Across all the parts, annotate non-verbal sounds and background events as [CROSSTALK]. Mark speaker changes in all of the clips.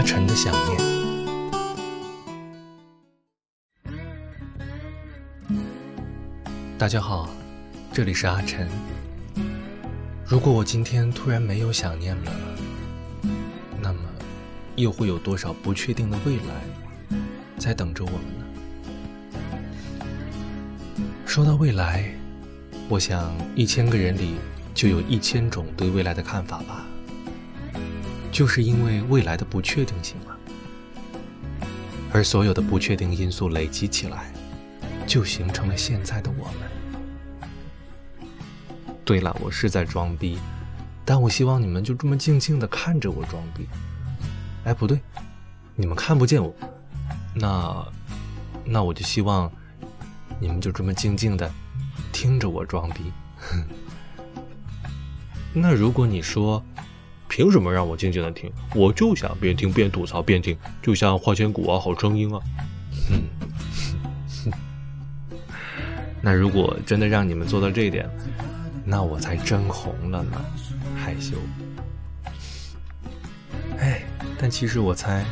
Speaker 1: 阿晨的想念。大家好，这里是阿晨。如果我今天突然没有想念了，那么又会有多少不确定的未来在等着我们呢？说到未来，我想一千个人里就有一千种对未来的看法吧。就是因为未来的不确定性啊，而所有的不确定因素累积起来，就形成了现在的我们。对了，我是在装逼，但我希望你们就这么静静的看着我装逼。哎，不对，你们看不见我，那，那我就希望你们就这么静静的听着我装逼。[LAUGHS] 那如果你说，凭什么让我静静的听？我就想边听边吐槽边听，就像花千骨啊，好声音啊。哼哼 [LAUGHS] 那如果真的让你们做到这一点，那我才真红了呢，害羞。哎，但其实我猜，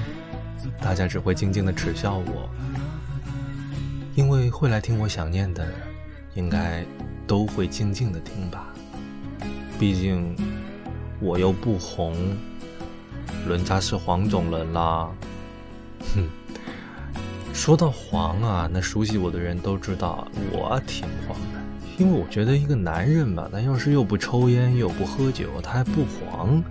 Speaker 1: 大家只会静静的耻笑我，因为会来听我想念的，应该都会静静的听吧。毕竟我又不红，人家是黄种人啦。哼，说到黄啊，那熟悉我的人都知道我挺黄的。因为我觉得一个男人吧，他要是又不抽烟又不喝酒，他还不黄，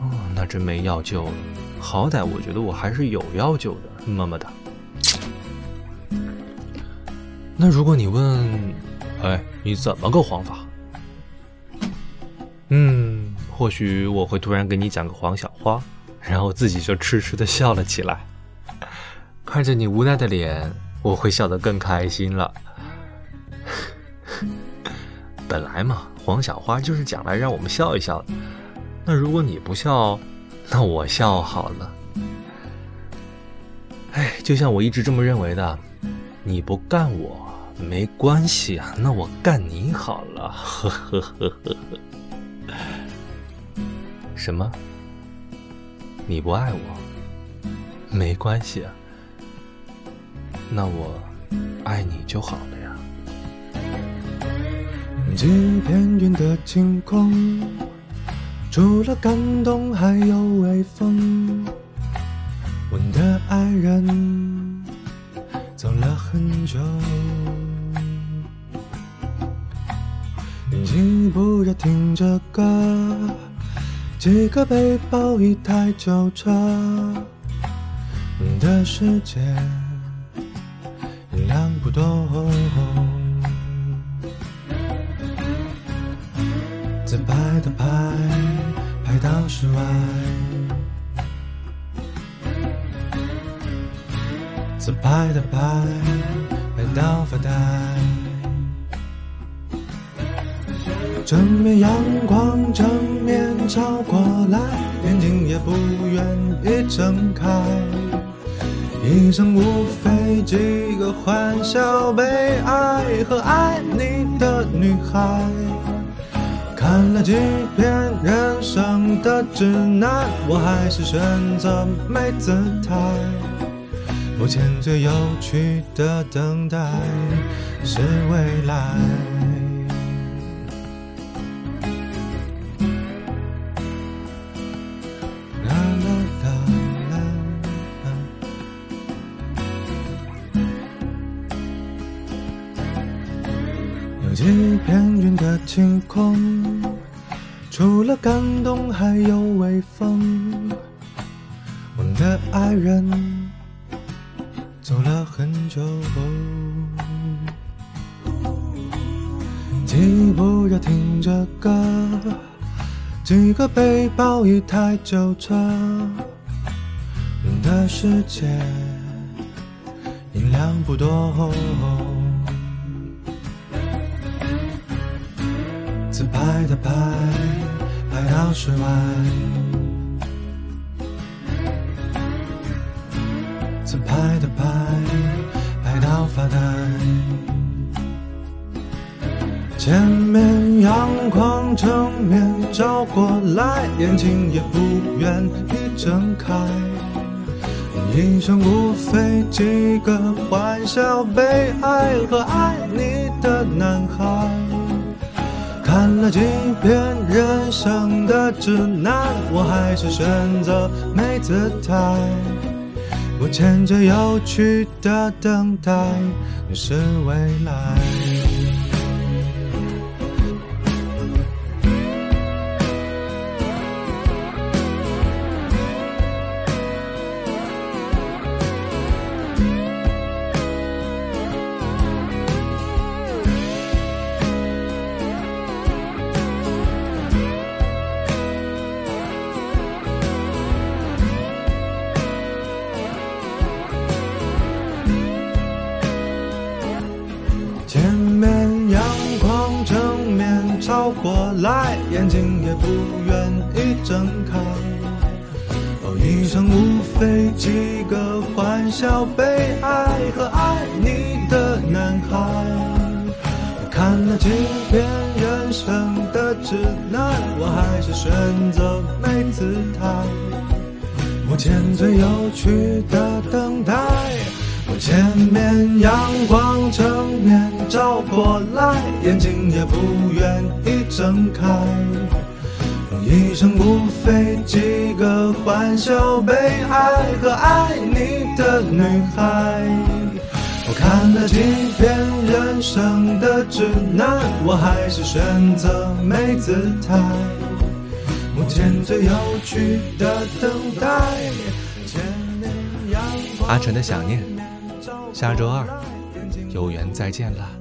Speaker 1: 哦，那真没药救了。好歹我觉得我还是有药救的，么么哒。那如果你问，哎，你怎么个黄法？嗯，或许我会突然给你讲个黄小花，[LAUGHS] 然后自己就痴痴的笑了起来。看着你无奈的脸，我会笑得更开心了。[LAUGHS] 本来嘛，黄小花就是讲来让我们笑一笑的。那如果你不笑，那我笑好了。哎，就像我一直这么认为的，你不干我没关系啊，那我干你好了。呵呵呵呵呵。什么？你不爱我？没关系啊，那我爱你就好了呀。
Speaker 2: 几片云的晴空，除了感动还有微风。我的爱人走了很久，请不要听着歌，几个背包一台旧车，的世界量不多。自拍的拍，拍到室外。自拍的拍，拍到发呆。正面阳光正面照过来，眼睛也不愿意睁开。一生无非几个欢笑、悲哀和爱你的女孩。看了几遍人生的指南，我还是选择没姿态。目前最有趣的等待是未来。有几片云的晴空。除了感动，还有微风。我的爱人走了很久，请不要听着歌，几个背包，一台旧车。的世界音量不多，自拍的拍。拍到室外，自拍的拍，拍到发呆。前面阳光正面照过来，眼睛也不愿意睁开。一生无非几个欢笑、悲哀和爱你的男孩。看了几遍人生的指南，我还是选择没姿态。我牵着有趣的等待，你是未来。过来，眼睛也不愿意睁开。哦，一生无非几个欢笑、悲哀和爱你的男孩。看了几遍人生的指南，我还是选择没姿态。目前最有趣的等待。前面阳光正面照过来，眼睛也不愿意睁开。一生无非几个欢笑、悲哀和爱你的女孩。我看了几遍人生的指南，我还是选择没姿态。目前最有趣的等待。
Speaker 1: 前面阳光阿晨的想念。下周二，有缘再见了。